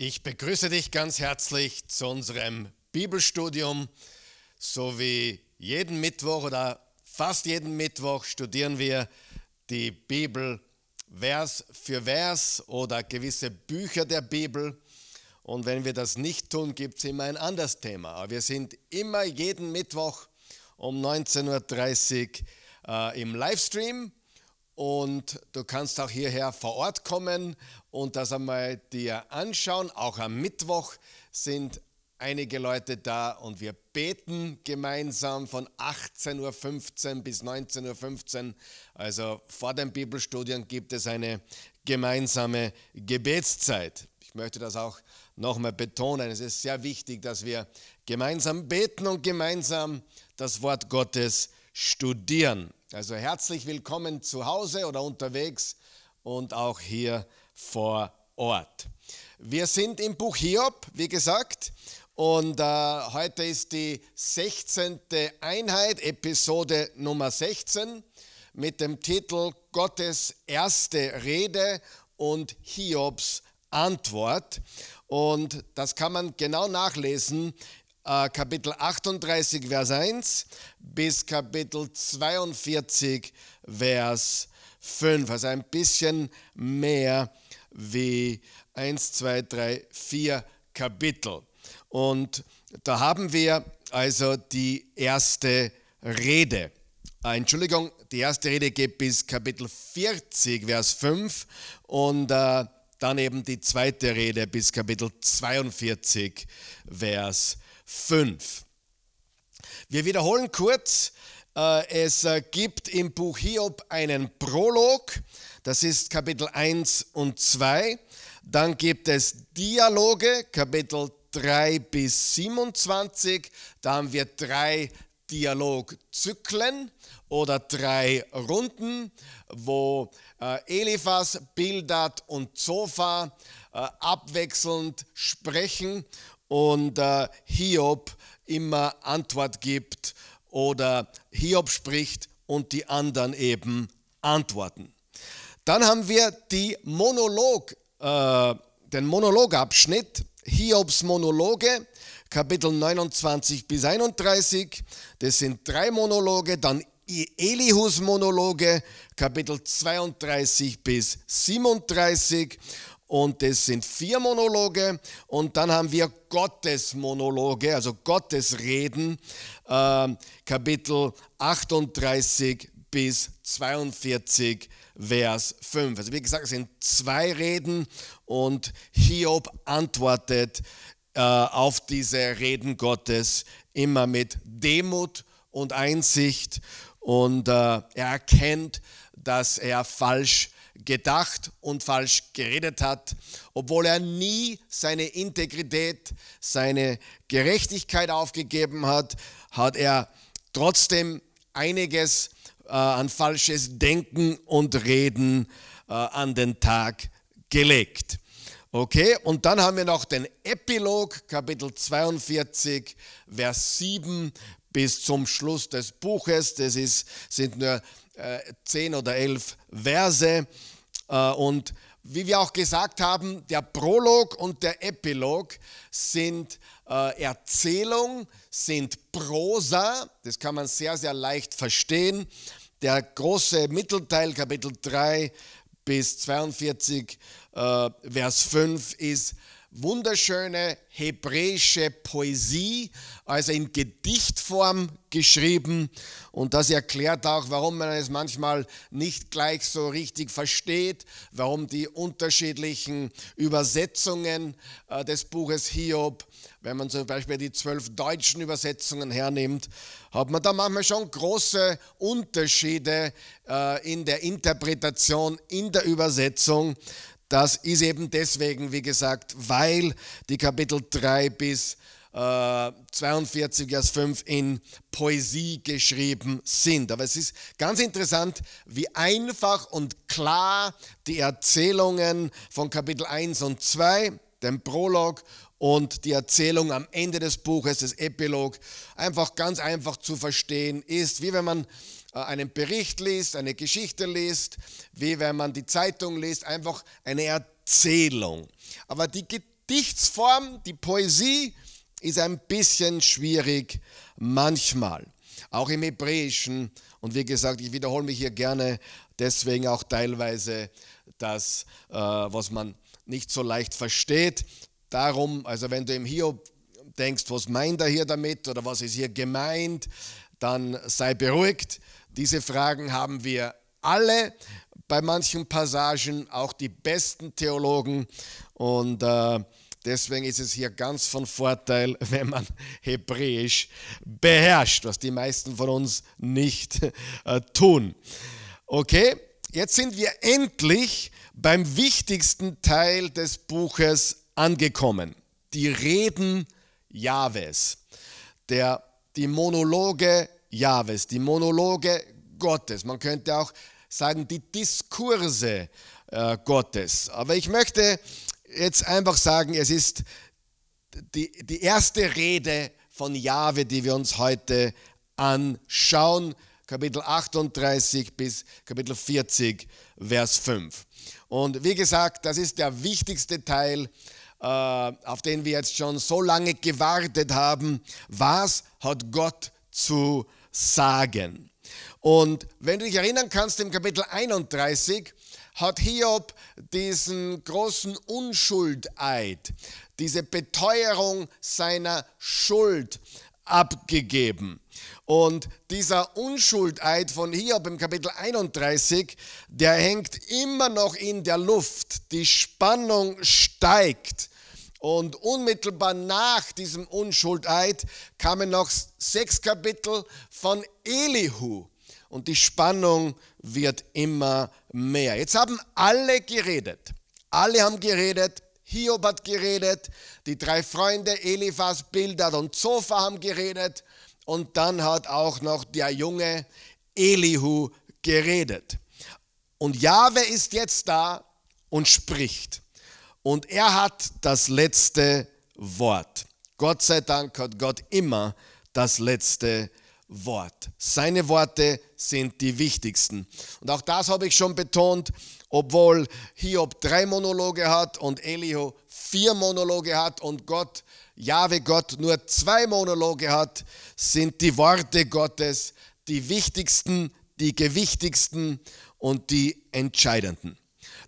Ich begrüße dich ganz herzlich zu unserem Bibelstudium. So wie jeden Mittwoch oder fast jeden Mittwoch studieren wir die Bibel Vers für Vers oder gewisse Bücher der Bibel. Und wenn wir das nicht tun, gibt es immer ein anderes Thema. Aber wir sind immer jeden Mittwoch um 19.30 Uhr äh, im Livestream und du kannst auch hierher vor Ort kommen und das einmal dir anschauen. Auch am Mittwoch sind einige Leute da und wir beten gemeinsam von 18.15 Uhr bis 19.15 Uhr. Also vor den Bibelstudien gibt es eine gemeinsame Gebetszeit. Ich möchte das auch nochmal betonen. Es ist sehr wichtig, dass wir gemeinsam beten und gemeinsam das Wort Gottes studieren. Also herzlich willkommen zu Hause oder unterwegs und auch hier vor Ort. Wir sind im Buch Hiob, wie gesagt, und äh, heute ist die 16. Einheit, Episode Nummer 16, mit dem Titel Gottes erste Rede und Hiobs Antwort. Und das kann man genau nachlesen Kapitel 38, Vers 1 bis Kapitel 42, Vers 5. Also ein bisschen mehr wie 1, 2, 3, 4 Kapitel. Und da haben wir also die erste Rede. Äh, Entschuldigung, die erste Rede geht bis Kapitel 40, Vers 5 und äh, dann eben die zweite Rede bis Kapitel 42, Vers 5. 5. Wir wiederholen kurz, äh, es äh, gibt im Buch Hiob einen Prolog, das ist Kapitel 1 und 2. Dann gibt es Dialoge, Kapitel 3 bis 27. Da haben wir drei Dialogzyklen oder drei Runden, wo äh, Eliphas, Bildad und Zophar abwechselnd sprechen und äh, Hiob immer Antwort gibt oder Hiob spricht und die anderen eben antworten. Dann haben wir die Monolog, äh, den Monologabschnitt, Hiobs Monologe, Kapitel 29 bis 31. Das sind drei Monologe, dann Elihus Monologe, Kapitel 32 bis 37 und das sind vier Monologe. Und dann haben wir Gottes Monologe, also Gottes Reden, äh, Kapitel 38 bis 42, Vers 5. Also wie gesagt, es sind zwei Reden. Und Hiob antwortet äh, auf diese Reden Gottes immer mit Demut und Einsicht. Und äh, er erkennt, dass er falsch gedacht und falsch geredet hat, obwohl er nie seine Integrität, seine Gerechtigkeit aufgegeben hat, hat er trotzdem einiges äh, an falsches Denken und Reden äh, an den Tag gelegt. Okay, und dann haben wir noch den Epilog, Kapitel 42, Vers 7 bis zum Schluss des Buches. Das ist, sind nur zehn oder elf Verse. Äh, und wie wir auch gesagt haben, der Prolog und der Epilog sind äh, Erzählung, sind Prosa, das kann man sehr, sehr leicht verstehen. Der große Mittelteil, Kapitel 3 bis 42, Vers 5, ist wunderschöne hebräische Poesie, also in Gedichtform geschrieben. Und das erklärt auch, warum man es manchmal nicht gleich so richtig versteht, warum die unterschiedlichen Übersetzungen äh, des Buches Hiob, wenn man zum Beispiel die zwölf deutschen Übersetzungen hernimmt, hat man da manchmal schon große Unterschiede äh, in der Interpretation, in der Übersetzung. Das ist eben deswegen, wie gesagt, weil die Kapitel 3 bis äh, 42, Vers 5 in Poesie geschrieben sind. Aber es ist ganz interessant, wie einfach und klar die Erzählungen von Kapitel 1 und 2, dem Prolog und die Erzählung am Ende des Buches, des Epilog, einfach ganz einfach zu verstehen ist, wie wenn man einen Bericht liest, eine Geschichte liest, wie wenn man die Zeitung liest, einfach eine Erzählung. Aber die, Dichtsform, die Poesie ist ein bisschen schwierig manchmal, auch im Hebräischen. Und wie gesagt, ich wiederhole mich hier gerne, deswegen auch teilweise das, äh, was man nicht so leicht versteht. Darum, also wenn du im Hiob denkst, was meint er hier damit oder was ist hier gemeint, dann sei beruhigt. Diese Fragen haben wir alle bei manchen Passagen, auch die besten Theologen. Und äh, deswegen ist es hier ganz von Vorteil, wenn man Hebräisch beherrscht, was die meisten von uns nicht äh, tun. Okay, jetzt sind wir endlich beim wichtigsten Teil des Buches angekommen. Die Reden Jahwes, der, die Monologe Jahwes, die Monologe Gottes. Man könnte auch sagen, die Diskurse äh, Gottes. Aber ich möchte jetzt einfach sagen, es ist die, die erste Rede von Jahwe, die wir uns heute anschauen. Kapitel 38 bis Kapitel 40, Vers 5. Und wie gesagt, das ist der wichtigste Teil, äh, auf den wir jetzt schon so lange gewartet haben. Was hat Gott zu sagen? Und wenn du dich erinnern kannst, im Kapitel 31 hat Hiob diesen großen Unschuldeid, diese Beteuerung seiner Schuld abgegeben. Und dieser Unschuldeid von Hiob im Kapitel 31, der hängt immer noch in der Luft. Die Spannung steigt. Und unmittelbar nach diesem Unschuldeid kamen noch sechs Kapitel von Elihu. Und die Spannung wird immer mehr. Jetzt haben alle geredet. Alle haben geredet. Hiob hat geredet. Die drei Freunde Eliphas, Bildad und Zophar haben geredet. Und dann hat auch noch der junge Elihu geredet. Und Jahwe ist jetzt da und spricht. Und er hat das letzte Wort. Gott sei Dank hat Gott immer das letzte Wort. Seine Worte sind die wichtigsten. Und auch das habe ich schon betont, obwohl Hiob drei Monologe hat und Elihu vier Monologe hat und Gott Jahwe Gott nur zwei Monologe hat, sind die Worte Gottes die wichtigsten, die gewichtigsten und die entscheidenden.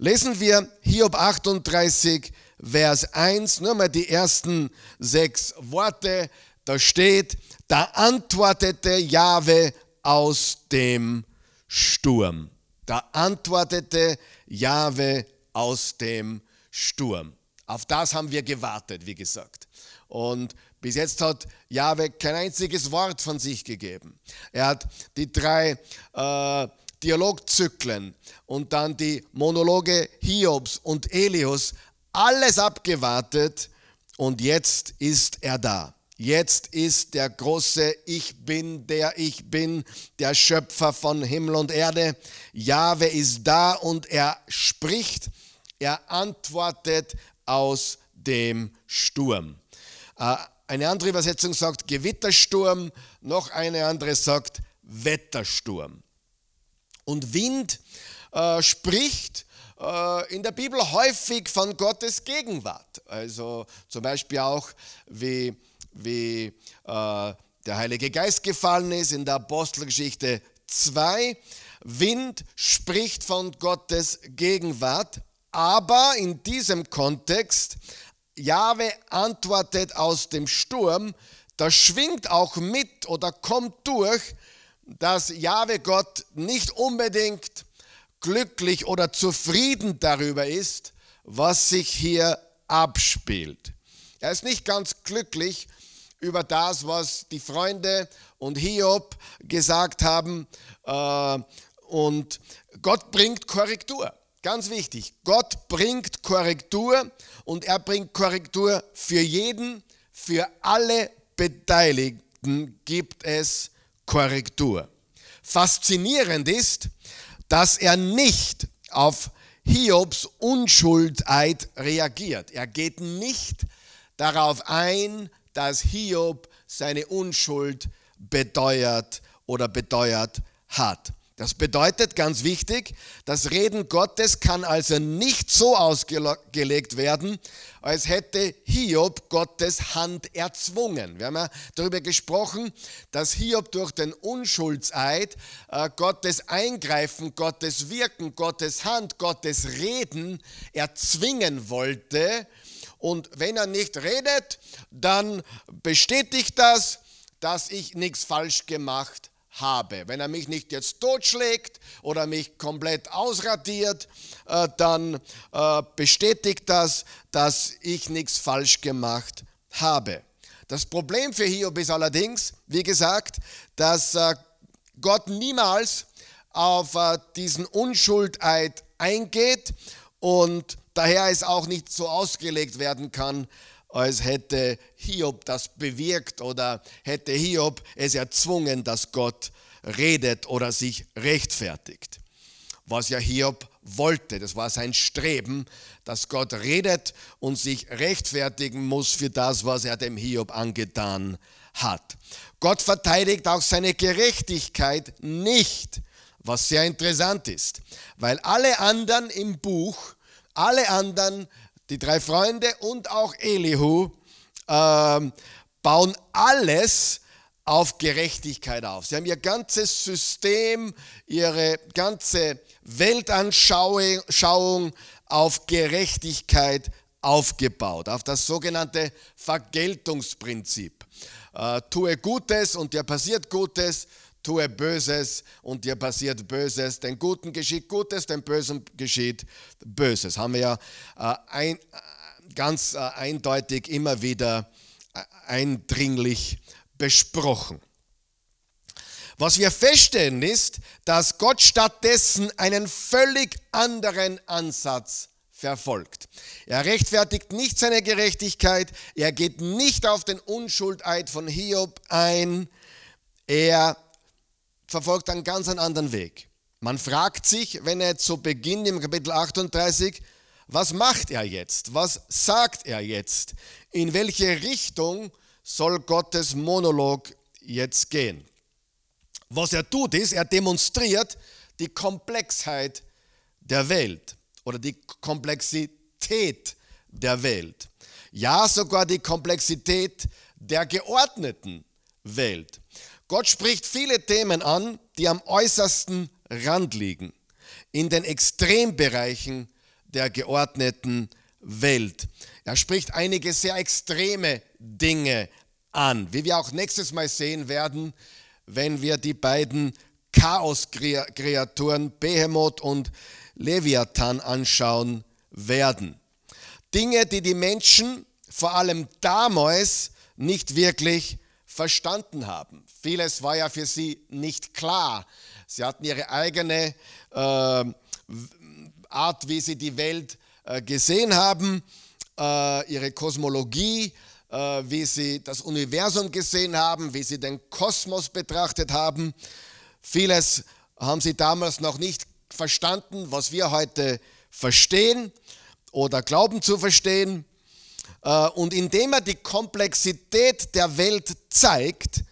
Lesen wir Hiob 38, Vers 1, nur mal die ersten sechs Worte. Da steht, da antwortete Jahwe aus dem Sturm. Da antwortete Jahwe aus dem Sturm. Auf das haben wir gewartet, wie gesagt. Und bis jetzt hat Jahwe kein einziges Wort von sich gegeben. Er hat die drei äh, Dialogzyklen und dann die Monologe Hiobs und Elius alles abgewartet und jetzt ist er da. Jetzt ist der große Ich bin, der ich bin, der Schöpfer von Himmel und Erde. Jahwe ist da und er spricht, er antwortet aus dem Sturm. Äh, eine andere Übersetzung sagt Gewittersturm, noch eine andere sagt Wettersturm. Und Wind äh, spricht äh, in der Bibel häufig von Gottes Gegenwart. Also zum Beispiel auch wie, wie äh, der Heilige Geist gefallen ist in der Apostelgeschichte 2. Wind spricht von Gottes Gegenwart, aber in diesem Kontext Jahwe antwortet aus dem Sturm, da schwingt auch mit oder kommt durch, dass Jahwe Gott nicht unbedingt glücklich oder zufrieden darüber ist, was sich hier abspielt. Er ist nicht ganz glücklich über das, was die Freunde und Hiob gesagt haben. Äh, und Gott bringt Korrektur. Ganz wichtig, Gott bringt Korrektur und er bringt Korrektur für jeden, für alle Beteiligten gibt es Korrektur. Faszinierend ist, dass er nicht auf Hiobs Unschuldheit reagiert. Er geht nicht darauf ein, dass Hiob seine Unschuld beteuert oder beteuert hat. Das bedeutet ganz wichtig, das Reden Gottes kann also nicht so ausgelegt werden, als hätte Hiob Gottes Hand erzwungen. Wir haben ja darüber gesprochen, dass Hiob durch den Unschuldseid äh, Gottes Eingreifen, Gottes Wirken, Gottes Hand, Gottes Reden erzwingen wollte. Und wenn er nicht redet, dann bestätigt das, dass ich nichts falsch gemacht habe. Wenn er mich nicht jetzt totschlägt oder mich komplett ausradiert, äh, dann äh, bestätigt das, dass ich nichts falsch gemacht habe. Das Problem für Hiob ist allerdings, wie gesagt, dass äh, Gott niemals auf diesen Unschuldeid eingeht und daher es auch nicht so ausgelegt werden kann, als hätte Hiob das bewirkt oder hätte Hiob es erzwungen, dass Gott redet oder sich rechtfertigt. Was ja Hiob wollte, das war sein Streben, dass Gott redet und sich rechtfertigen muss für das, was er dem Hiob angetan hat. Gott verteidigt auch seine Gerechtigkeit nicht, was sehr interessant ist, weil alle anderen im Buch, alle anderen die drei Freunde und auch Elihu äh, bauen alles auf Gerechtigkeit auf. Sie haben ihr ganzes System, ihre ganze Weltanschauung auf Gerechtigkeit aufgebaut, auf das sogenannte Vergeltungsprinzip. Äh, tue Gutes und dir passiert Gutes, tue Böses und dir passiert Böses. Den Guten geschieht Gutes, dem Bösen geschieht Böses. Haben wir ja äh, ein, äh, ganz äh, eindeutig immer wieder eindringlich besprochen. Was wir feststellen ist, dass Gott stattdessen einen völlig anderen Ansatz verfolgt. Er rechtfertigt nicht seine Gerechtigkeit, er geht nicht auf den Unschuldeid von Hiob ein, er verfolgt einen ganz anderen Weg. Man fragt sich, wenn er zu Beginn im Kapitel 38, was macht er jetzt? Was sagt er jetzt? In welche Richtung soll Gottes Monolog jetzt gehen? Was er tut, ist, er demonstriert die Komplexheit der Welt oder die Komplexität der Welt. Ja, sogar die Komplexität der geordneten Welt. Gott spricht viele Themen an, die am äußersten Rand liegen, in den Extrembereichen der geordneten Welt. Er spricht einige sehr extreme Dinge an, wie wir auch nächstes Mal sehen werden, wenn wir die beiden Chaos-Kreaturen Behemoth und Leviathan anschauen werden. Dinge, die die Menschen vor allem damals nicht wirklich verstanden haben. Vieles war ja für sie nicht klar. Sie hatten ihre eigene äh, Art, wie sie die Welt äh, gesehen haben, äh, ihre Kosmologie, äh, wie sie das Universum gesehen haben, wie sie den Kosmos betrachtet haben. Vieles haben sie damals noch nicht verstanden, was wir heute verstehen oder glauben zu verstehen. Äh, und indem er die Komplexität der Welt zeigt,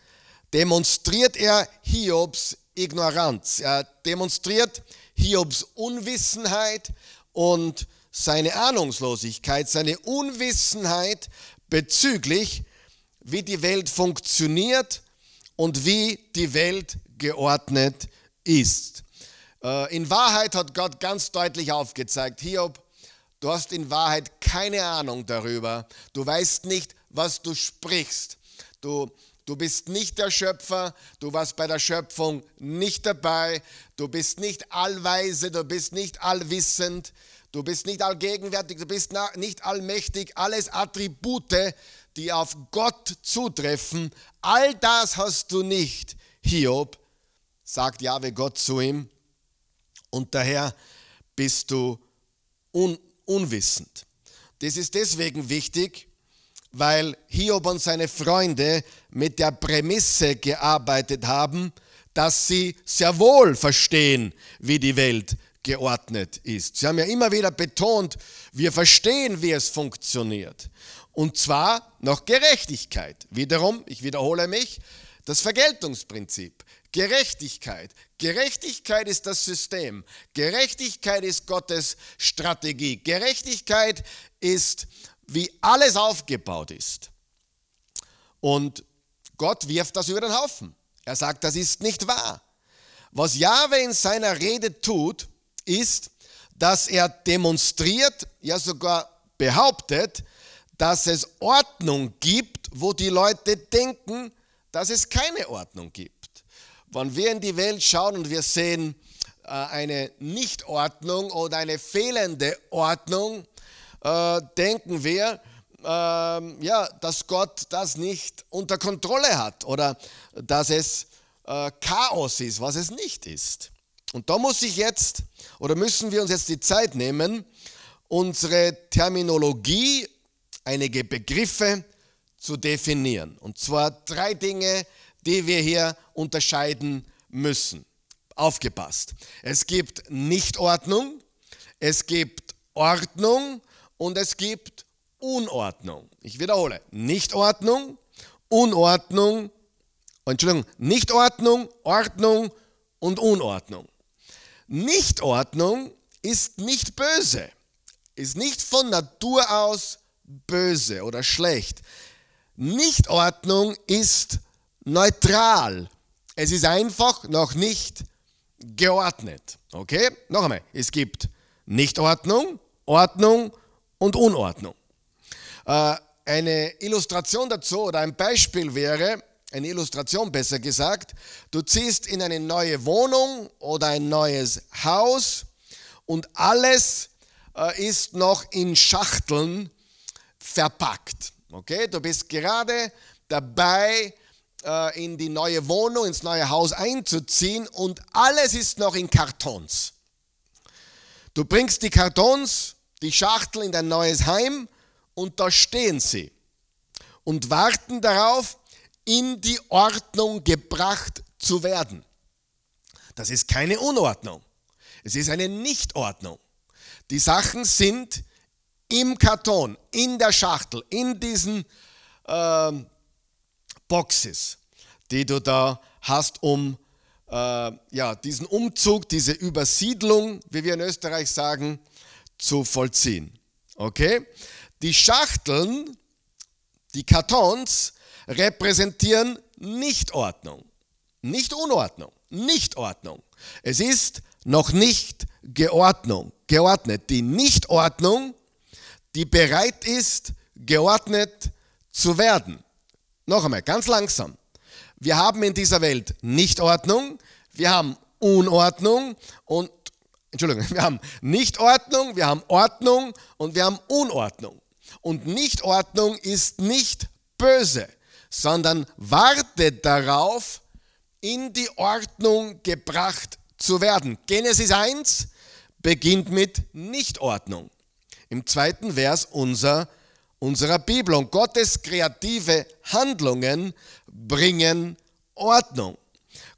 demonstriert er Hiobs Ignoranz. Er demonstriert Hiobs Unwissenheit und seine Ahnungslosigkeit, seine Unwissenheit bezüglich, wie die Welt funktioniert und wie die Welt geordnet ist. Äh, in Wahrheit hat Gott ganz deutlich aufgezeigt, Hiob, Du hast in Wahrheit keine Ahnung darüber. Du weißt nicht, was du sprichst. Du, du bist nicht der Schöpfer. Du warst bei der Schöpfung nicht dabei. Du bist nicht allweise. Du bist nicht allwissend. Du bist nicht allgegenwärtig. Du bist nicht allmächtig. Alles Attribute, die auf Gott zutreffen. All das hast du nicht. Hiob, sagt Jahwe Gott zu ihm. Und daher bist du un unwissend. Das ist deswegen wichtig, weil Hiob und seine Freunde mit der Prämisse gearbeitet haben, dass sie sehr wohl verstehen, wie die Welt geordnet ist. Sie haben ja immer wieder betont, wir verstehen, wie es funktioniert. Und zwar nach Gerechtigkeit. Wiederum, ich wiederhole mich, das Vergeltungsprinzip. Gerechtigkeit. Gerechtigkeit ist das System. Gerechtigkeit ist Gottes Strategie. Gerechtigkeit ist, wie alles aufgebaut ist. Und Gott wirft das über den Haufen. Er sagt, das ist nicht wahr. Was Jahwe in seiner Rede tut, ist, dass er demonstriert, ja sogar behauptet, dass es Ordnung gibt, wo die Leute denken, dass es keine Ordnung gibt. Wenn wir in die Welt schauen und wir sehen äh, eine Nichtordnung oder eine fehlende Ordnung, äh, denken wir, ähm, ja, dass Gott das nicht unter Kontrolle hat oder dass es äh, Chaos ist, was es nicht ist. Und da muss ich jetzt oder müssen wir uns jetzt die Zeit nehmen, unsere Terminologie, einige Begriffe zu definieren. Und zwar drei Dinge, die wir hier unterscheiden müssen. Aufgepasst. Es gibt Nichtordnung, es gibt Ordnung und es gibt Unordnung. Ich wiederhole. Nichtordnung, Unordnung, Entschuldigung, Nichtordnung, Ordnung und Unordnung. Nichtordnung ist nicht böse, ist nicht von Natur aus böse oder schlecht. Nichtordnung ist neutral. Es ist einfach noch nicht geordnet. Okay? Noch einmal. Es gibt Nichtordnung, Ordnung und Unordnung. Äh, eine Illustration dazu oder ein Beispiel wäre, eine Illustration besser gesagt, du ziehst in eine neue Wohnung oder ein neues Haus und alles äh, ist noch in Schachteln verpackt. Okay, du bist gerade dabei, äh, in die neue Wohnung, ins neue Haus einzuziehen und alles ist noch in Kartons. Du bringst die Kartons, die Schachtel in dein neues Heim und da stehen sie und warten darauf, in die Ordnung gebracht zu werden. Das ist keine Unordnung. Es ist eine Nichtordnung. Die Sachen sind im Karton, in der Schachtel, in diesen äh, Boxes, die du da hast, um äh, ja, diesen Umzug, diese Übersiedlung, wie wir in Österreich sagen, zu vollziehen. Okay? Die Schachteln, die Kartons repräsentieren Nichtordnung. Nicht Unordnung, Nichtordnung. Es ist noch nicht geordnet. geordnet. Die Nichtordnung, die bereit ist, geordnet zu werden. Noch einmal, ganz langsam. Wir haben in dieser Welt Nichtordnung, wir haben Unordnung und, Entschuldigung, wir haben Nichtordnung, wir haben Ordnung und wir haben Unordnung. Und Nichtordnung ist nicht böse sondern wartet darauf, in die Ordnung gebracht zu werden. Genesis 1 beginnt mit Nichtordnung. Im zweiten Vers unser, unserer Bibel. Und Gottes kreative Handlungen bringen Ordnung.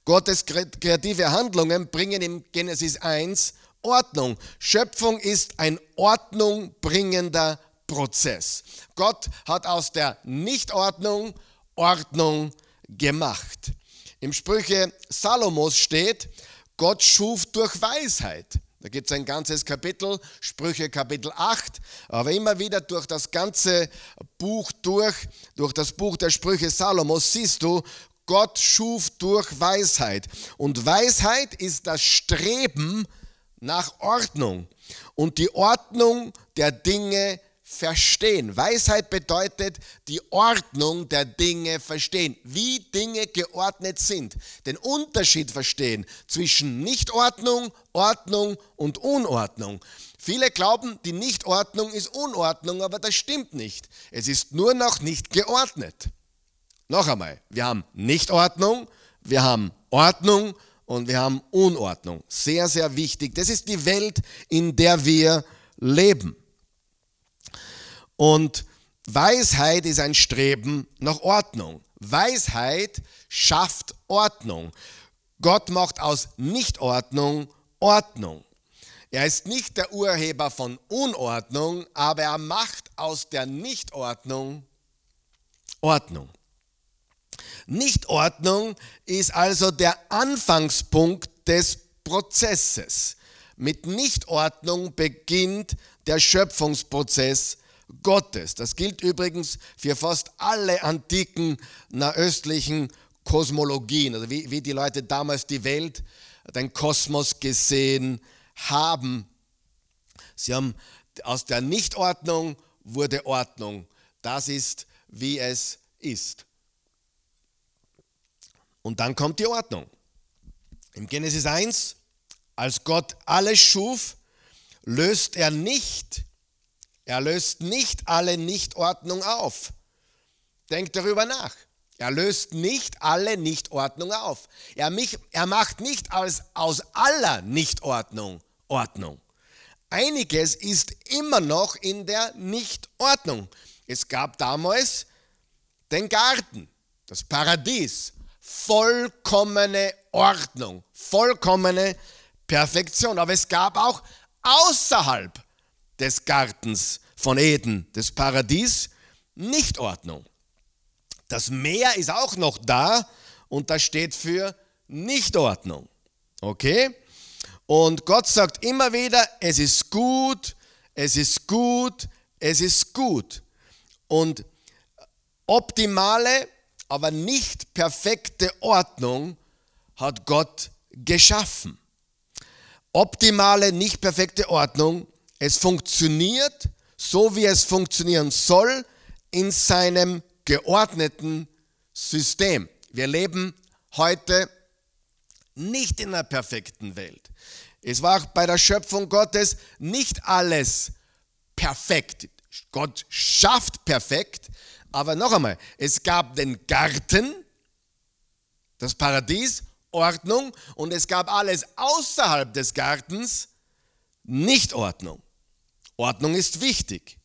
Gottes kreative Handlungen bringen im Genesis 1 Ordnung. Schöpfung ist ein Ordnung bringender Prozess. Gott hat aus der Nichtordnung Ordnung gemacht. Im Sprüche Salomos steht, Gott schuf durch Weisheit. Da gibt es ein ganzes Kapitel, Sprüche Kapitel 8, aber immer wieder durch das ganze Buch durch, durch das Buch der Sprüche Salomos siehst du, Gott schuf durch Weisheit. Und Weisheit ist das Streben nach Ordnung und die Ordnung der Dinge verstehen. Weisheit bedeutet die Ordnung der Dinge verstehen, wie Dinge geordnet sind. Den Unterschied verstehen zwischen Nichtordnung, Ordnung und Unordnung. Viele glauben, die Nichtordnung ist Unordnung, aber das stimmt nicht. Es ist nur noch nicht geordnet. Noch einmal, wir haben Nichtordnung, wir haben Ordnung und wir haben Unordnung. Sehr, sehr wichtig. Das ist die Welt, in der wir leben. Und Weisheit ist ein Streben nach Ordnung. Weisheit schafft Ordnung. Gott macht aus Nichtordnung Ordnung. Er ist nicht der Urheber von Unordnung, aber er macht aus der Nichtordnung Ordnung. Nichtordnung ist also der Anfangspunkt des Prozesses. Mit Nichtordnung beginnt der Schöpfungsprozess Gottes. Das gilt übrigens für fast alle antiken nahöstlichen Kosmologien, also wie, wie die Leute damals die Welt, den Kosmos gesehen haben. Sie haben aus der Nichtordnung wurde Ordnung. Das ist, wie es ist. Und dann kommt die Ordnung. Im Genesis 1, als Gott alles schuf, löst er nicht, er löst nicht alle Nichtordnung auf. Denkt darüber nach. Er löst nicht alle Nichtordnung auf. Er, mich, er macht nicht aus, aus aller Nichtordnung Ordnung. Einiges ist immer noch in der Nichtordnung. Es gab damals den Garten, das Paradies, vollkommene Ordnung, vollkommene Perfektion. Aber es gab auch außerhalb des Gartens von Eden, des Paradies, Nichtordnung. Das Meer ist auch noch da und das steht für Nichtordnung. Okay? Und Gott sagt immer wieder, es ist gut, es ist gut, es ist gut. Und optimale, aber nicht perfekte Ordnung hat Gott geschaffen. Optimale, nicht perfekte Ordnung, es funktioniert so, wie es funktionieren soll in seinem geordneten System. Wir leben heute nicht in einer perfekten Welt. Es war bei der Schöpfung Gottes nicht alles perfekt. Gott schafft perfekt, aber noch einmal, es gab den Garten, das Paradies, Ordnung und es gab alles außerhalb des Gartens, nicht Ordnung. Ordnung ist wichtig,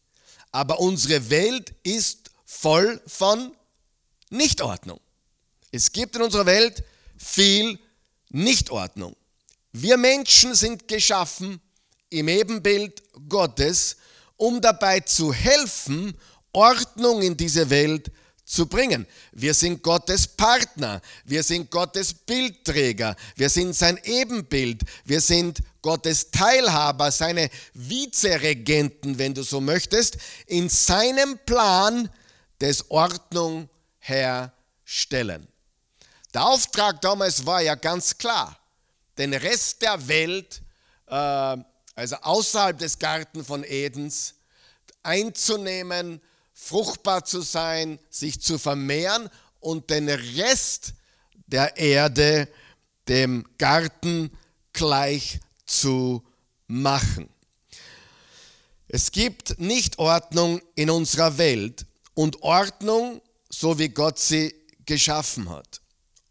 aber unsere Welt ist voll von Nichtordnung. Es gibt in unserer Welt viel Nichtordnung. Wir Menschen sind geschaffen im Ebenbild Gottes, um dabei zu helfen, Ordnung in diese Welt zu bringen. Wir sind Gottes Partner, wir sind Gottes Bildträger, wir sind sein Ebenbild, wir sind Gottes Teilhaber, seine Vizeregenten, wenn du so möchtest, in seinem Plan des Ordnung herstellen. Der Auftrag damals war ja ganz klar den Rest der Welt, äh, also außerhalb des Garten von Edens, einzunehmen, fruchtbar zu sein, sich zu vermehren und den Rest der Erde dem Garten gleich zu machen. Es gibt Nichtordnung in unserer Welt und Ordnung, so wie Gott sie geschaffen hat.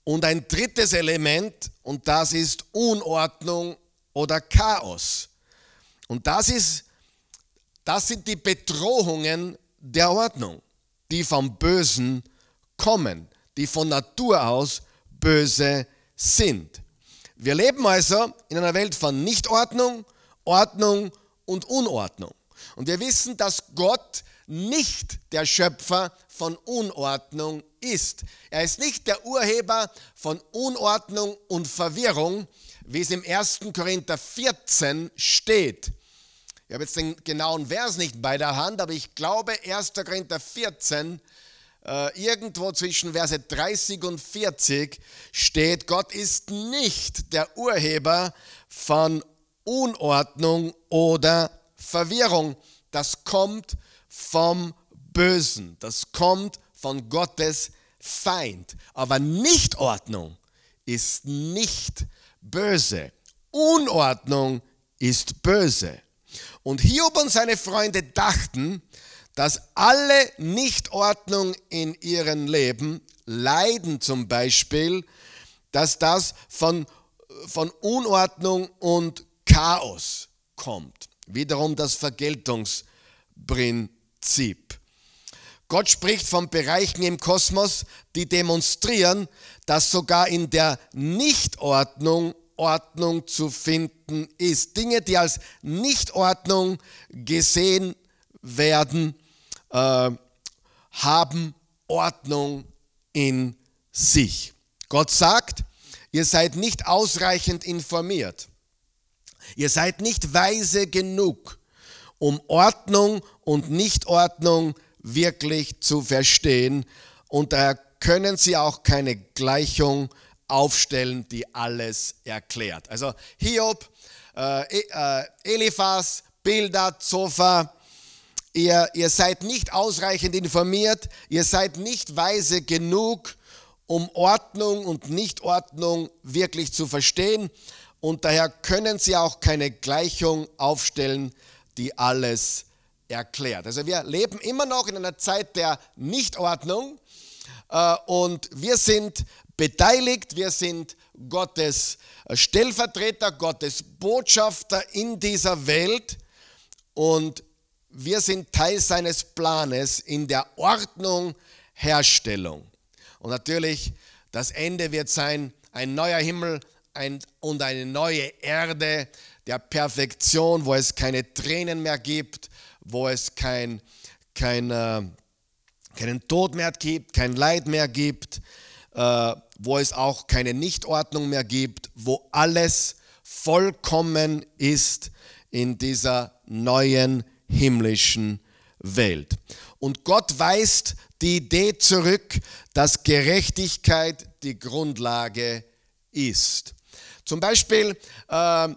Und ein drittes Element, und das ist Unordnung oder Chaos. Und das, ist, das sind die Bedrohungen der Ordnung, die vom Bösen kommen, die von Natur aus böse sind. Wir leben also in einer Welt von Nichtordnung, Ordnung und Unordnung. Und wir wissen, dass Gott nicht der Schöpfer von Unordnung ist. Er ist nicht der Urheber von Unordnung und Verwirrung, wie es im 1. Korinther 14 steht. Ich habe jetzt den genauen Vers nicht bei der Hand, aber ich glaube 1. Korinther 14, äh, irgendwo zwischen Verse 30 und 40 steht, Gott ist nicht der Urheber von Unordnung oder Verwirrung. Das kommt vom Bösen. Das kommt von Gottes Feind. Aber Nichtordnung ist nicht böse. Unordnung ist böse. Und Hiob und seine Freunde dachten, dass alle Nichtordnung in ihrem Leben, Leiden zum Beispiel, dass das von, von Unordnung und Chaos kommt. Wiederum das Vergeltungsprinzip. Gott spricht von Bereichen im Kosmos, die demonstrieren, dass sogar in der Nichtordnung Ordnung zu finden ist. Dinge, die als Nichtordnung gesehen werden, äh, haben Ordnung in sich. Gott sagt, ihr seid nicht ausreichend informiert. Ihr seid nicht weise genug, um Ordnung und Nichtordnung wirklich zu verstehen. Und daher können sie auch keine Gleichung aufstellen, die alles erklärt. Also Hiob, äh, e, äh, Eliphas, Bildad, Zophar, ihr, ihr seid nicht ausreichend informiert, ihr seid nicht weise genug, um Ordnung und Nichtordnung wirklich zu verstehen. Und daher können sie auch keine Gleichung aufstellen, die alles erklärt. Also wir leben immer noch in einer Zeit der Nichtordnung äh, und wir sind beteiligt, wir sind Gottes Stellvertreter, Gottes Botschafter in dieser Welt. Und wir sind Teil seines Planes in der Ordnung, Herstellung. Und natürlich, das Ende wird sein, ein neuer Himmel und eine neue Erde der Perfektion, wo es keine Tränen mehr gibt, wo es kein, kein, äh, keinen Tod mehr gibt, kein Leid mehr gibt, äh, wo es auch keine Nichtordnung mehr gibt, wo alles vollkommen ist in dieser neuen himmlischen Welt. Und Gott weist die Idee zurück, dass Gerechtigkeit die Grundlage ist. Zum Beispiel äh,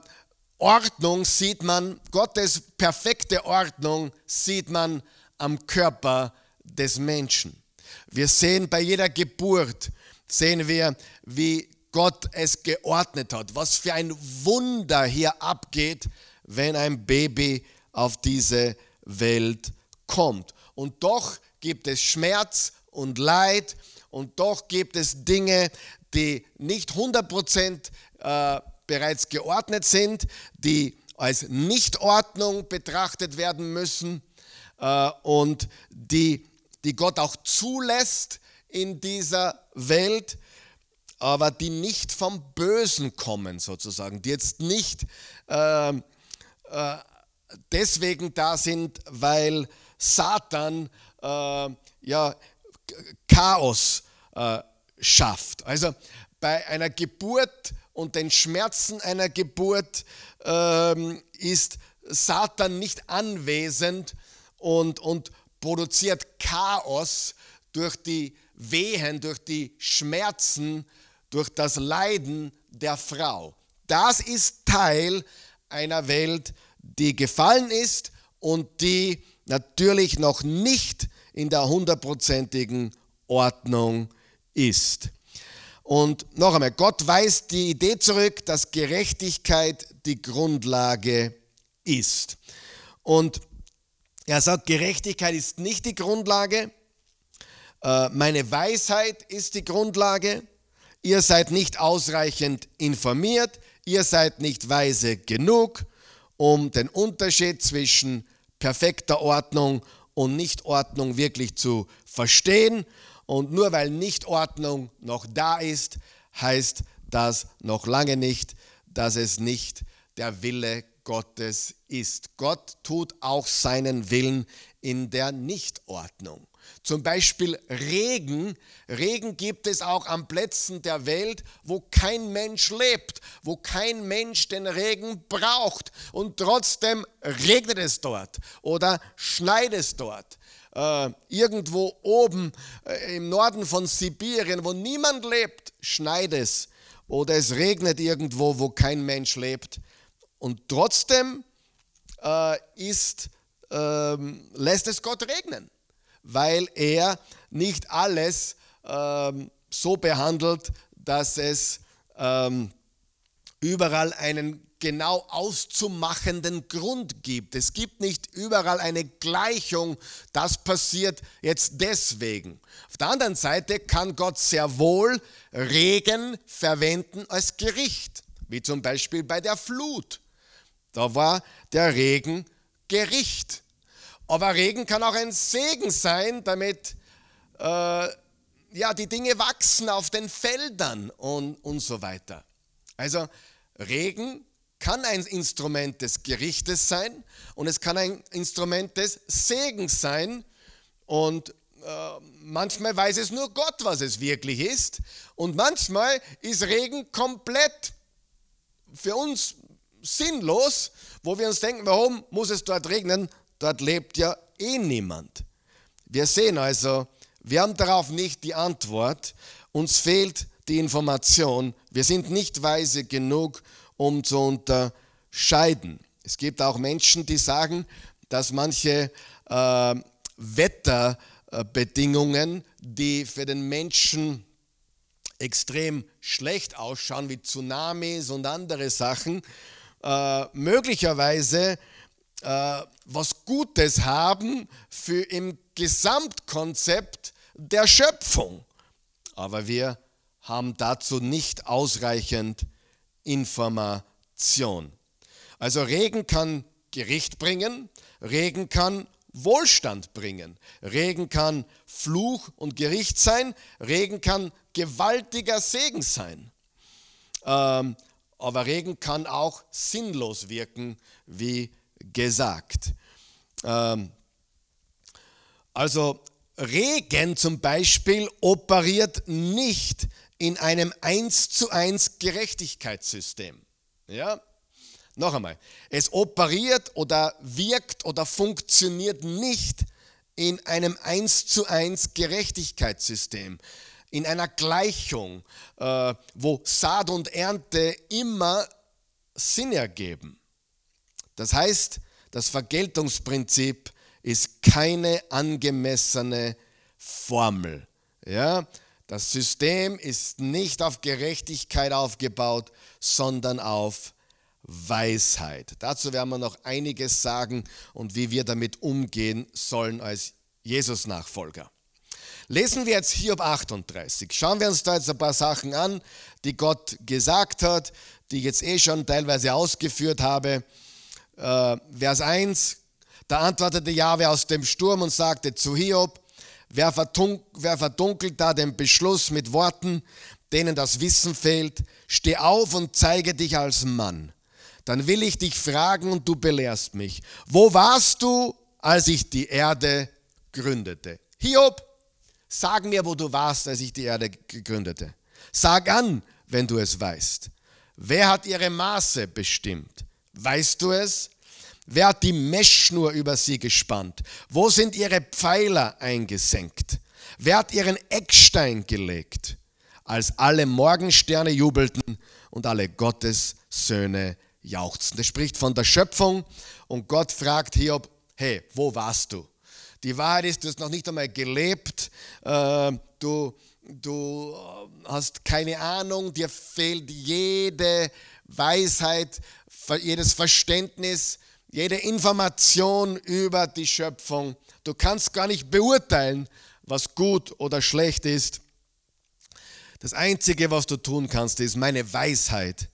Ordnung sieht man, Gottes perfekte Ordnung sieht man am Körper des Menschen. Wir sehen bei jeder Geburt, sehen wir, wie Gott es geordnet hat, was für ein Wunder hier abgeht, wenn ein Baby auf diese Welt kommt. Und doch gibt es Schmerz und Leid und doch gibt es Dinge, die nicht 100% äh, bereits geordnet sind, die als Nichtordnung betrachtet werden müssen äh, und die, die Gott auch zulässt in dieser Welt, aber die nicht vom Bösen kommen sozusagen, die jetzt nicht äh, äh, deswegen da sind, weil Satan äh, ja, Chaos äh, schafft. Also bei einer Geburt und den Schmerzen einer Geburt ähm, ist Satan nicht anwesend und, und produziert Chaos durch die Wehen, durch die Schmerzen, durch das Leiden der Frau. Das ist Teil einer Welt, die gefallen ist und die natürlich noch nicht in der hundertprozentigen Ordnung ist. Und noch einmal, Gott weist die Idee zurück, dass Gerechtigkeit die Grundlage ist. Und er sagt, Gerechtigkeit ist nicht die Grundlage, meine Weisheit ist die Grundlage, ihr seid nicht ausreichend informiert, ihr seid nicht weise genug, um den Unterschied zwischen perfekter Ordnung und Nichtordnung wirklich zu verstehen. Und nur weil Nichtordnung noch da ist, heißt das noch lange nicht, dass es nicht der Wille Gottes ist. Gott tut auch seinen Willen in der Nichtordnung. Zum Beispiel Regen. Regen gibt es auch an Plätzen der Welt, wo kein Mensch lebt, wo kein Mensch den Regen braucht. Und trotzdem regnet es dort oder schneit es dort. Äh, irgendwo oben äh, im Norden von Sibirien, wo niemand lebt, schneit es. Oder es regnet irgendwo, wo kein Mensch lebt. Und trotzdem äh, ist, ähm, lässt es Gott regnen weil er nicht alles ähm, so behandelt, dass es ähm, überall einen genau auszumachenden Grund gibt. Es gibt nicht überall eine Gleichung, das passiert jetzt deswegen. Auf der anderen Seite kann Gott sehr wohl Regen verwenden als Gericht, wie zum Beispiel bei der Flut. Da war der Regen Gericht. Aber Regen kann auch ein Segen sein, damit äh, ja, die Dinge wachsen auf den Feldern und, und so weiter. Also Regen kann ein Instrument des Gerichtes sein und es kann ein Instrument des Segens sein. Und manchmal weiß es nur Gott, was es wirklich ist. Und manchmal ist Regen komplett für uns sinnlos, wo wir uns denken, warum muss es dort regnen? Dort lebt ja eh niemand. Wir sehen also, wir haben darauf nicht die Antwort. Uns fehlt die Information. Wir sind nicht weise genug, um zu unterscheiden. Es gibt auch Menschen, die sagen, dass manche äh, Wetterbedingungen, die für den Menschen extrem schlecht ausschauen, wie Tsunamis und andere Sachen, äh, möglicherweise äh, was Gutes haben für im Gesamtkonzept der Schöpfung. Aber wir haben dazu nicht ausreichend Information. Also Regen kann Gericht bringen, Regen kann Wohlstand bringen, Regen kann Fluch und Gericht sein, Regen kann gewaltiger Segen sein. Ähm, aber Regen kann auch sinnlos wirken, wie gesagt. Ähm, also Regen zum Beispiel operiert nicht in einem 1 zu 1 Gerechtigkeitssystem. Ja? Noch einmal, es operiert oder wirkt oder funktioniert nicht in einem 1 zu 1 Gerechtigkeitssystem, in einer Gleichung, äh, wo Saat und Ernte immer Sinn ergeben. Das heißt, das Vergeltungsprinzip ist keine angemessene Formel. Ja? Das System ist nicht auf Gerechtigkeit aufgebaut, sondern auf Weisheit. Dazu werden wir noch einiges sagen und wie wir damit umgehen sollen als Jesus-Nachfolger. Lesen wir jetzt Hiob 38. Schauen wir uns da jetzt ein paar Sachen an, die Gott gesagt hat, die ich jetzt eh schon teilweise ausgeführt habe. Äh, Vers 1, da antwortete Jahwe aus dem Sturm und sagte zu Hiob, wer, wer verdunkelt da den Beschluss mit Worten, denen das Wissen fehlt, steh auf und zeige dich als Mann dann will ich dich fragen und du belehrst mich. Wo warst du, als ich die Erde gründete? Hiob, sag mir, wo du warst, als ich die Erde gründete. Sag an, wenn du es weißt. Wer hat ihre Maße bestimmt? Weißt du es? Wer hat die Messschnur über sie gespannt? Wo sind ihre Pfeiler eingesenkt? Wer hat ihren Eckstein gelegt? Als alle Morgensterne jubelten und alle Gottes Söhne jauchzen. Das spricht von der Schöpfung und Gott fragt Hiob, hey, wo warst du? Die Wahrheit ist, du hast noch nicht einmal gelebt, äh, du, du hast keine Ahnung, dir fehlt jede Weisheit, jedes Verständnis, jede Information über die Schöpfung. Du kannst gar nicht beurteilen, was gut oder schlecht ist. Das Einzige, was du tun kannst, ist meine Weisheit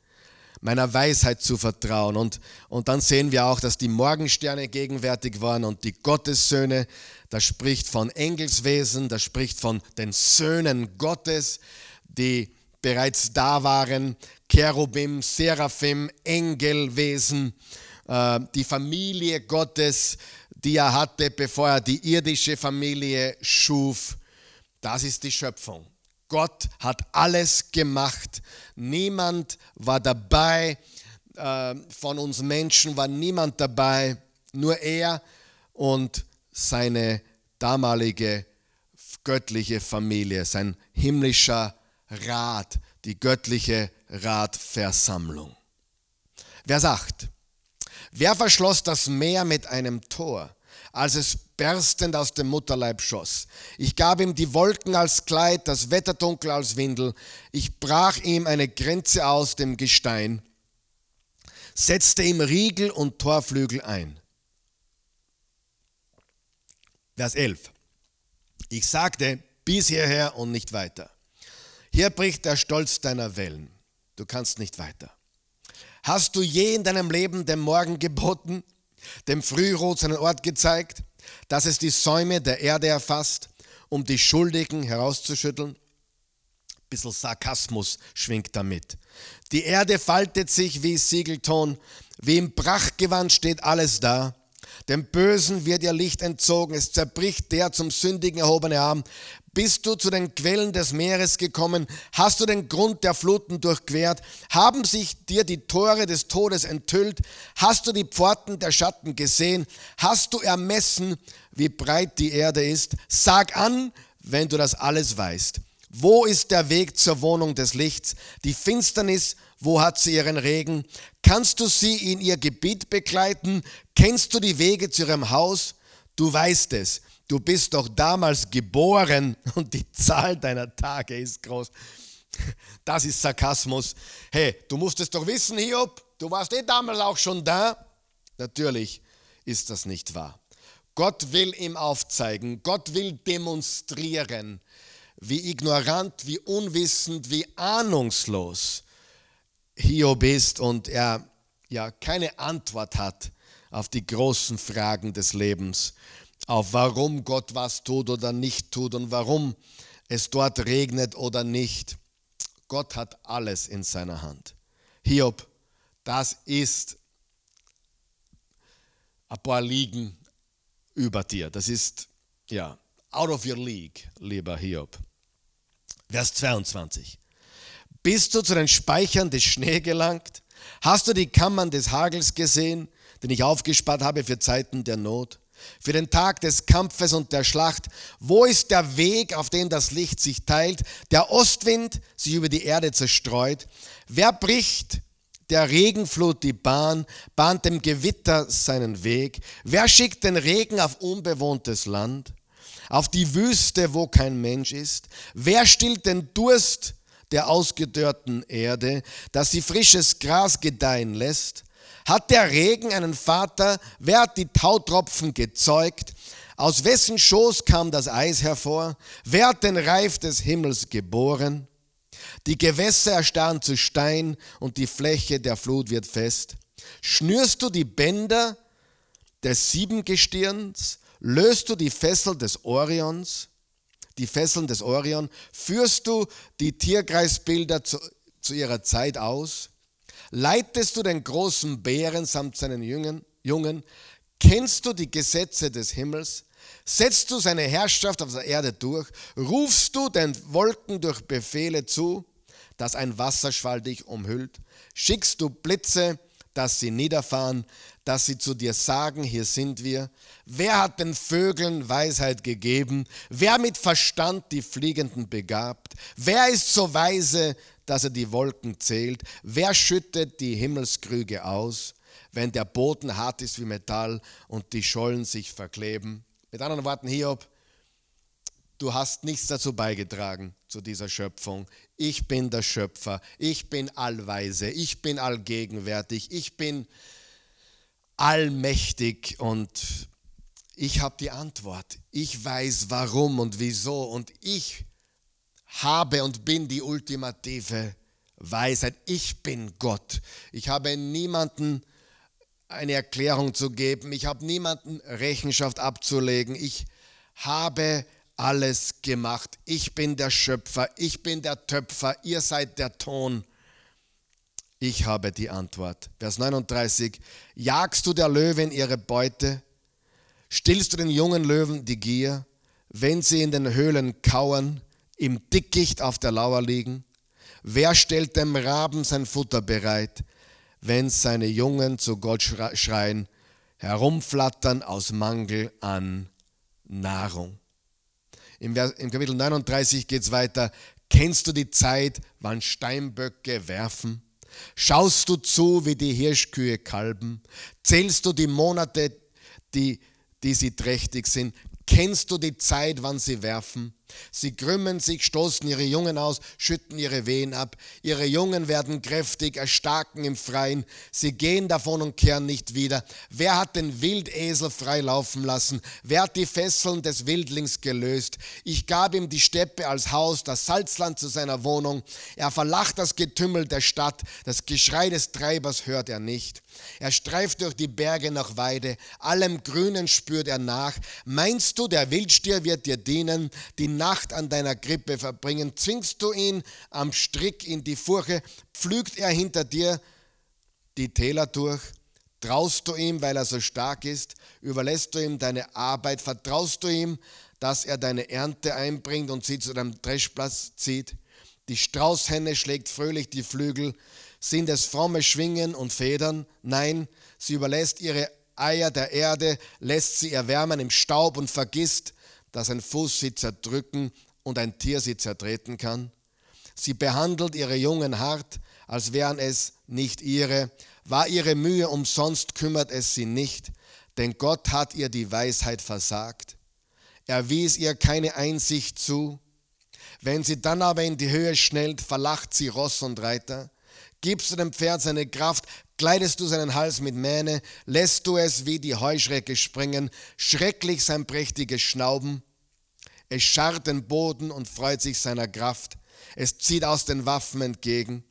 meiner Weisheit zu vertrauen. Und, und dann sehen wir auch, dass die Morgensterne gegenwärtig waren und die Gottessöhne. Das spricht von Engelswesen, das spricht von den Söhnen Gottes, die bereits da waren. Cherubim, Seraphim, Engelwesen, äh, die Familie Gottes, die er hatte, bevor er die irdische Familie schuf. Das ist die Schöpfung. Gott hat alles gemacht. Niemand war dabei. Äh, von uns Menschen war niemand dabei. Nur er und seine damalige göttliche Familie, sein himmlischer Rat, die göttliche Ratversammlung. Vers 8. Wer verschloss das Meer mit einem Tor? als es berstend aus dem Mutterleib schoss. Ich gab ihm die Wolken als Kleid, das Wetterdunkel als Windel. Ich brach ihm eine Grenze aus dem Gestein, setzte ihm Riegel und Torflügel ein. Vers 11. Ich sagte, bis hierher und nicht weiter. Hier bricht der Stolz deiner Wellen. Du kannst nicht weiter. Hast du je in deinem Leben dem Morgen geboten dem Frührot seinen Ort gezeigt, dass es die Säume der Erde erfasst, um die Schuldigen herauszuschütteln? Ein bisschen Sarkasmus schwingt damit. Die Erde faltet sich wie Siegelton, wie im Prachtgewand steht alles da. Dem Bösen wird ihr Licht entzogen, es zerbricht der zum Sündigen erhobene Arm. Bist du zu den Quellen des Meeres gekommen? Hast du den Grund der Fluten durchquert? Haben sich dir die Tore des Todes enthüllt? Hast du die Pforten der Schatten gesehen? Hast du ermessen, wie breit die Erde ist? Sag an, wenn du das alles weißt. Wo ist der Weg zur Wohnung des Lichts? Die Finsternis, wo hat sie ihren Regen? Kannst du sie in ihr Gebiet begleiten? Kennst du die Wege zu ihrem Haus? Du weißt es. Du bist doch damals geboren und die Zahl deiner Tage ist groß. Das ist Sarkasmus. Hey, du musstest doch wissen, Hiob, du warst eh damals auch schon da. Natürlich ist das nicht wahr. Gott will ihm aufzeigen, Gott will demonstrieren, wie ignorant, wie unwissend, wie ahnungslos Hiob ist und er ja keine Antwort hat auf die großen Fragen des Lebens, auf warum Gott was tut oder nicht tut und warum es dort regnet oder nicht. Gott hat alles in seiner Hand. Hiob, das ist ein paar Ligen über dir. Das ist, ja, out of your league, lieber Hiob. Vers 22. Bist du zu den Speichern des Schnee gelangt? Hast du die Kammern des Hagels gesehen, den ich aufgespart habe für Zeiten der Not? Für den Tag des Kampfes und der Schlacht? Wo ist der Weg, auf dem das Licht sich teilt, der Ostwind sich über die Erde zerstreut? Wer bricht der Regenflut die Bahn, bahnt dem Gewitter seinen Weg? Wer schickt den Regen auf unbewohntes Land? Auf die Wüste, wo kein Mensch ist? Wer stillt den Durst der ausgedörrten Erde, dass sie frisches Gras gedeihen lässt? Hat der Regen einen Vater? Wer hat die Tautropfen gezeugt? Aus wessen Schoß kam das Eis hervor? Wer hat den Reif des Himmels geboren? Die Gewässer erstarren zu Stein und die Fläche der Flut wird fest. Schnürst du die Bänder des Siebengestirns? Löst du die Fessel des Orions? Die Fesseln des Orion? Führst du die Tierkreisbilder zu, zu ihrer Zeit aus? Leitest du den großen Bären samt seinen Jungen, Jungen? Kennst du die Gesetze des Himmels? Setzt du seine Herrschaft auf der Erde durch? Rufst du den Wolken durch Befehle zu? dass ein Wasserschwall dich umhüllt? Schickst du Blitze, dass sie niederfahren, dass sie zu dir sagen, hier sind wir? Wer hat den Vögeln Weisheit gegeben? Wer mit Verstand die Fliegenden begabt? Wer ist so weise, dass er die Wolken zählt? Wer schüttet die Himmelskrüge aus, wenn der Boden hart ist wie Metall und die Schollen sich verkleben? Mit anderen Worten, Hiob, du hast nichts dazu beigetragen zu dieser Schöpfung. Ich bin der Schöpfer, ich bin allweise, ich bin allgegenwärtig, ich bin allmächtig und ich habe die Antwort. Ich weiß warum und wieso und ich habe und bin die ultimative Weisheit. Ich bin Gott. Ich habe niemanden eine Erklärung zu geben. Ich habe niemanden Rechenschaft abzulegen. Ich habe alles gemacht. Ich bin der Schöpfer, ich bin der Töpfer, ihr seid der Ton. Ich habe die Antwort. Vers 39. Jagst du der Löwin ihre Beute? Stillst du den jungen Löwen die Gier, wenn sie in den Höhlen kauern, im Dickicht auf der Lauer liegen? Wer stellt dem Raben sein Futter bereit, wenn seine Jungen zu Gott schreien, herumflattern aus Mangel an Nahrung? Im, im Kapitel 39 geht es weiter. Kennst du die Zeit, wann Steinböcke werfen? Schaust du zu, wie die Hirschkühe kalben? Zählst du die Monate, die, die sie trächtig sind? Kennst du die Zeit, wann sie werfen? Sie krümmen sich, stoßen ihre Jungen aus, schütten ihre Wehen ab. Ihre Jungen werden kräftig, erstarken im Freien. Sie gehen davon und kehren nicht wieder. Wer hat den Wildesel frei laufen lassen? Wer hat die Fesseln des Wildlings gelöst? Ich gab ihm die Steppe als Haus, das Salzland zu seiner Wohnung. Er verlacht das Getümmel der Stadt, das Geschrei des Treibers hört er nicht. Er streift durch die Berge nach Weide, allem Grünen spürt er nach. Meinst du, der Wildstier wird dir dienen, die Nacht an deiner Krippe verbringen? Zwingst du ihn am Strick in die Furche, pflügt er hinter dir die Täler durch? Vertraust du ihm, weil er so stark ist? Überlässt du ihm deine Arbeit? Vertraust du ihm, dass er deine Ernte einbringt und sie zu deinem Dreschplatz zieht? Die Straußhenne schlägt fröhlich die Flügel. Sind es fromme Schwingen und Federn? Nein, sie überlässt ihre Eier der Erde, lässt sie erwärmen im Staub und vergisst, dass ein Fuß sie zerdrücken und ein Tier sie zertreten kann. Sie behandelt ihre Jungen hart, als wären es nicht ihre. War ihre Mühe umsonst, kümmert es sie nicht, denn Gott hat ihr die Weisheit versagt. Er wies ihr keine Einsicht zu. Wenn sie dann aber in die Höhe schnellt, verlacht sie Ross und Reiter. Gibst du dem Pferd seine Kraft, kleidest du seinen Hals mit Mähne, lässt du es wie die Heuschrecke springen, schrecklich sein prächtiges Schnauben. Es scharrt den Boden und freut sich seiner Kraft. Es zieht aus den Waffen entgegen.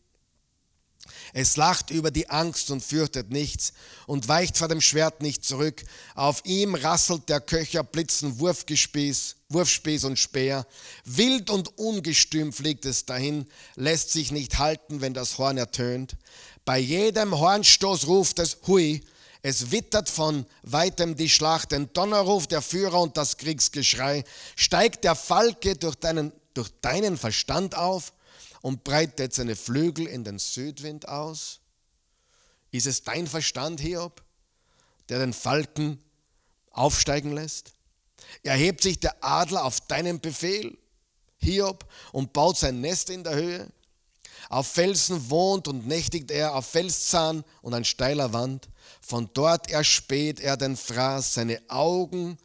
Es lacht über die Angst und fürchtet nichts und weicht vor dem Schwert nicht zurück. Auf ihm rasselt der Köcher, blitzen Wurfgespieß, Wurfspieß und Speer. Wild und ungestüm fliegt es dahin, lässt sich nicht halten, wenn das Horn ertönt. Bei jedem Hornstoß ruft es Hui. Es wittert von weitem die Schlacht, den Donnerruf der Führer und das Kriegsgeschrei. Steigt der Falke durch deinen, durch deinen Verstand auf? und breitet seine Flügel in den Südwind aus? Ist es dein Verstand, Hiob, der den Falken aufsteigen lässt? Erhebt sich der Adler auf deinen Befehl, Hiob, und baut sein Nest in der Höhe? Auf Felsen wohnt und nächtigt er, auf Felszahn und an steiler Wand. Von dort erspäht er den Fraß, seine Augen,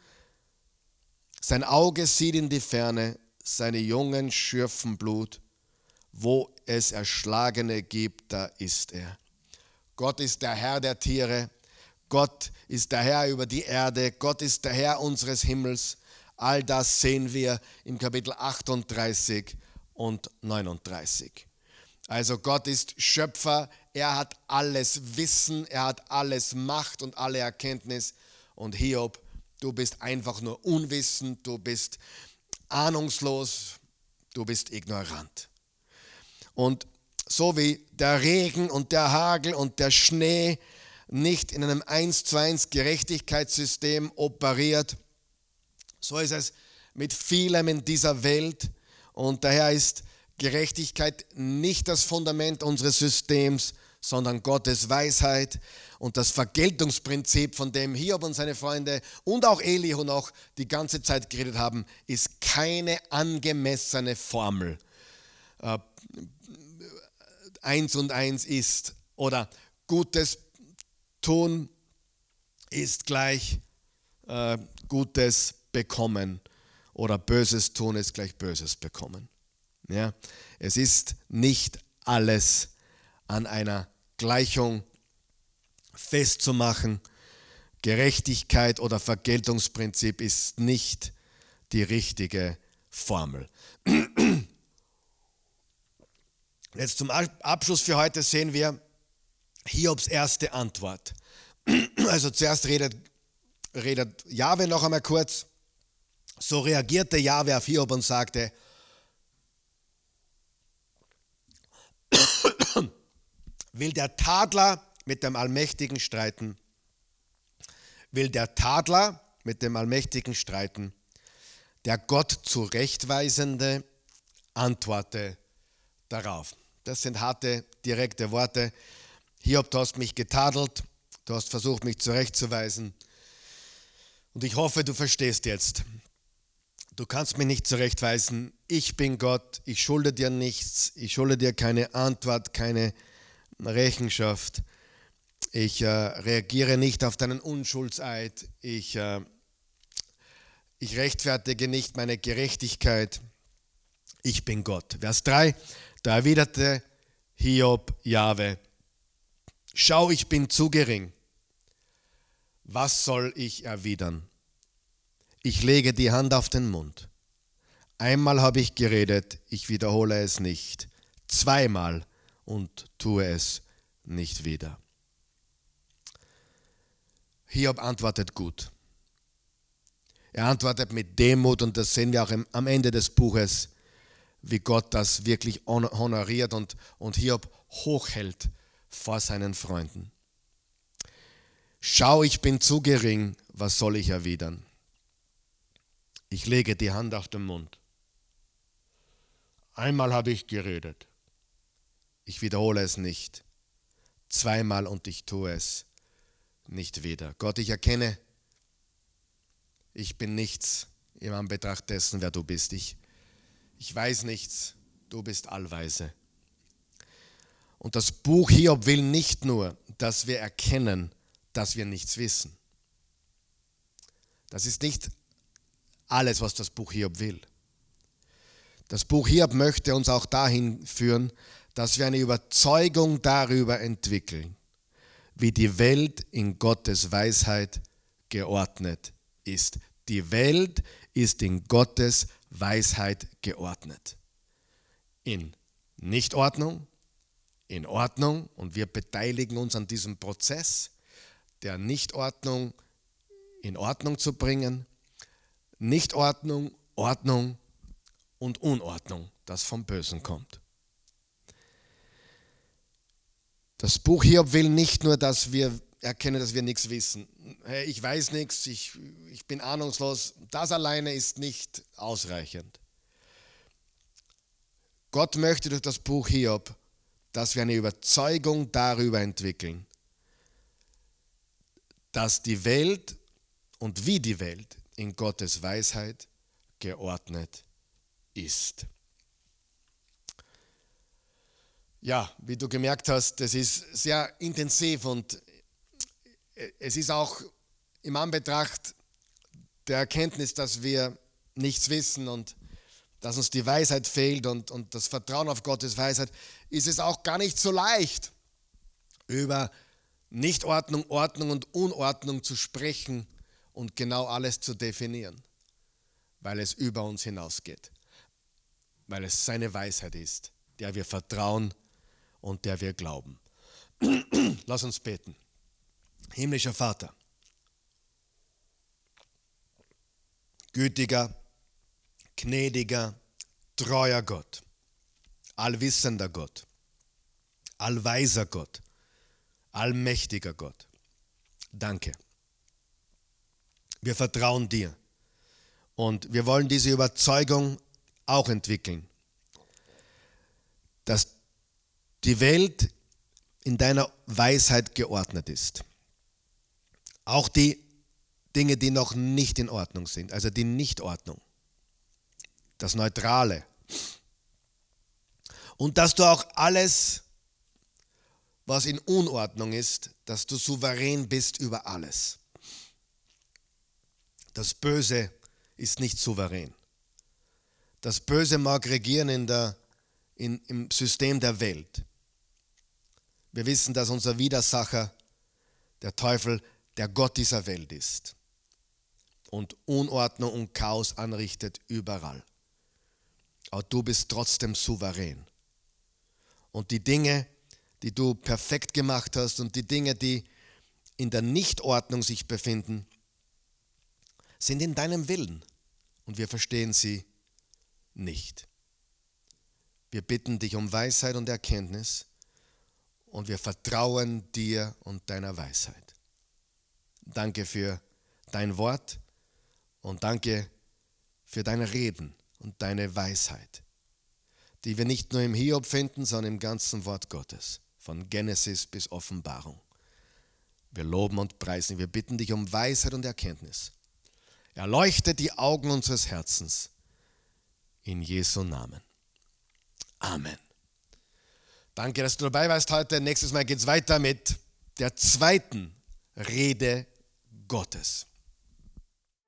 sein Auge sieht in die Ferne, seine Jungen schürfen Blut wo es Erschlagene gibt, da ist er. Gott ist der Herr der Tiere. Gott ist der Herr über die Erde. Gott ist der Herr unseres Himmels. All das sehen wir im Kapitel 38 und 39. Also Gott ist Schöpfer, er hat alles Wissen, er hat alles Macht und alle Erkenntnis. Und Hiob, du bist einfach nur unwissend, du bist ahnungslos, du bist ignorant. Und so wie der Regen und der Hagel und der Schnee nicht in einem 1 zu 1 Gerechtigkeitssystem operiert, so ist es mit vielem in dieser Welt. Und daher ist Gerechtigkeit nicht das Fundament unseres Systems, sondern Gottes Weisheit und das Vergeltungsprinzip, von dem Hiob und seine Freunde und auch Elihu noch die ganze Zeit geredet haben, ist keine angemessene Formel. Äh, eins und eins ist oder Gutes tun ist gleich äh, Gutes bekommen oder Böses tun ist gleich Böses bekommen. Ja? Es ist nicht alles an einer Gleichung festzumachen. Gerechtigkeit oder Vergeltungsprinzip ist nicht die richtige Formel. Jetzt zum Abschluss für heute sehen wir Hiobs erste Antwort. Also zuerst redet, redet Jahwe noch einmal kurz. So reagierte Jahwe auf Hiob und sagte, will der Tadler mit dem Allmächtigen streiten? Will der Tadler mit dem Allmächtigen streiten? Der Gott zurechtweisende antworte darauf. Das sind harte, direkte Worte. Hiob, du hast mich getadelt, du hast versucht, mich zurechtzuweisen. Und ich hoffe, du verstehst jetzt. Du kannst mich nicht zurechtweisen. Ich bin Gott, ich schulde dir nichts, ich schulde dir keine Antwort, keine Rechenschaft. Ich äh, reagiere nicht auf deinen Unschuldseid. Ich, äh, ich rechtfertige nicht meine Gerechtigkeit. Ich bin Gott. Vers 3. Da erwiderte Hiob Jahwe, schau, ich bin zu gering. Was soll ich erwidern? Ich lege die Hand auf den Mund. Einmal habe ich geredet, ich wiederhole es nicht. Zweimal und tue es nicht wieder. Hiob antwortet gut. Er antwortet mit Demut und das sehen wir auch am Ende des Buches wie Gott das wirklich honoriert und, und Hiob hochhält vor seinen Freunden. Schau, ich bin zu gering, was soll ich erwidern? Ich lege die Hand auf den Mund. Einmal habe ich geredet. Ich wiederhole es nicht. Zweimal und ich tue es nicht wieder. Gott, ich erkenne, ich bin nichts im Anbetracht dessen, wer du bist. Ich, ich weiß nichts, du bist allweise. Und das Buch Hiob will nicht nur, dass wir erkennen, dass wir nichts wissen. Das ist nicht alles, was das Buch Hiob will. Das Buch Hiob möchte uns auch dahin führen, dass wir eine Überzeugung darüber entwickeln, wie die Welt in Gottes Weisheit geordnet ist. Die Welt ist in Gottes Weisheit geordnet. In Nichtordnung, in Ordnung und wir beteiligen uns an diesem Prozess der Nichtordnung in Ordnung zu bringen. Nichtordnung, Ordnung und Unordnung, das vom Bösen kommt. Das Buch Hiob will nicht nur, dass wir erkennen, dass wir nichts wissen. Hey, ich weiß nichts, ich, ich bin ahnungslos. Das alleine ist nicht ausreichend. Gott möchte durch das Buch Hiob, dass wir eine Überzeugung darüber entwickeln, dass die Welt und wie die Welt in Gottes Weisheit geordnet ist. Ja, wie du gemerkt hast, das ist sehr intensiv und es ist auch im Anbetracht der Erkenntnis, dass wir nichts wissen und dass uns die Weisheit fehlt und, und das Vertrauen auf Gottes Weisheit, ist es auch gar nicht so leicht, über Nichtordnung, Ordnung und Unordnung zu sprechen und genau alles zu definieren, weil es über uns hinausgeht, weil es seine Weisheit ist, der wir vertrauen und der wir glauben. Lass uns beten. Himmlischer Vater, gütiger, gnädiger, treuer Gott, allwissender Gott, allweiser Gott, allmächtiger Gott, danke. Wir vertrauen dir und wir wollen diese Überzeugung auch entwickeln, dass die Welt in deiner Weisheit geordnet ist. Auch die Dinge, die noch nicht in Ordnung sind, also die Nichtordnung, das Neutrale. Und dass du auch alles, was in Unordnung ist, dass du souverän bist über alles. Das Böse ist nicht souverän. Das Böse mag regieren in der, in, im System der Welt. Wir wissen, dass unser Widersacher, der Teufel, der Gott dieser Welt ist und Unordnung und Chaos anrichtet überall. Aber du bist trotzdem souverän. Und die Dinge, die du perfekt gemacht hast und die Dinge, die in der Nichtordnung sich befinden, sind in deinem Willen und wir verstehen sie nicht. Wir bitten dich um Weisheit und Erkenntnis und wir vertrauen dir und deiner Weisheit. Danke für dein Wort und danke für deine Reden und deine Weisheit, die wir nicht nur im Hiob finden, sondern im ganzen Wort Gottes, von Genesis bis Offenbarung. Wir loben und preisen, wir bitten dich um Weisheit und Erkenntnis Erleuchte die Augen unseres Herzens. In Jesu Namen. Amen. Danke, dass du dabei warst heute. Nächstes Mal geht es weiter mit der zweiten Rede Gottes.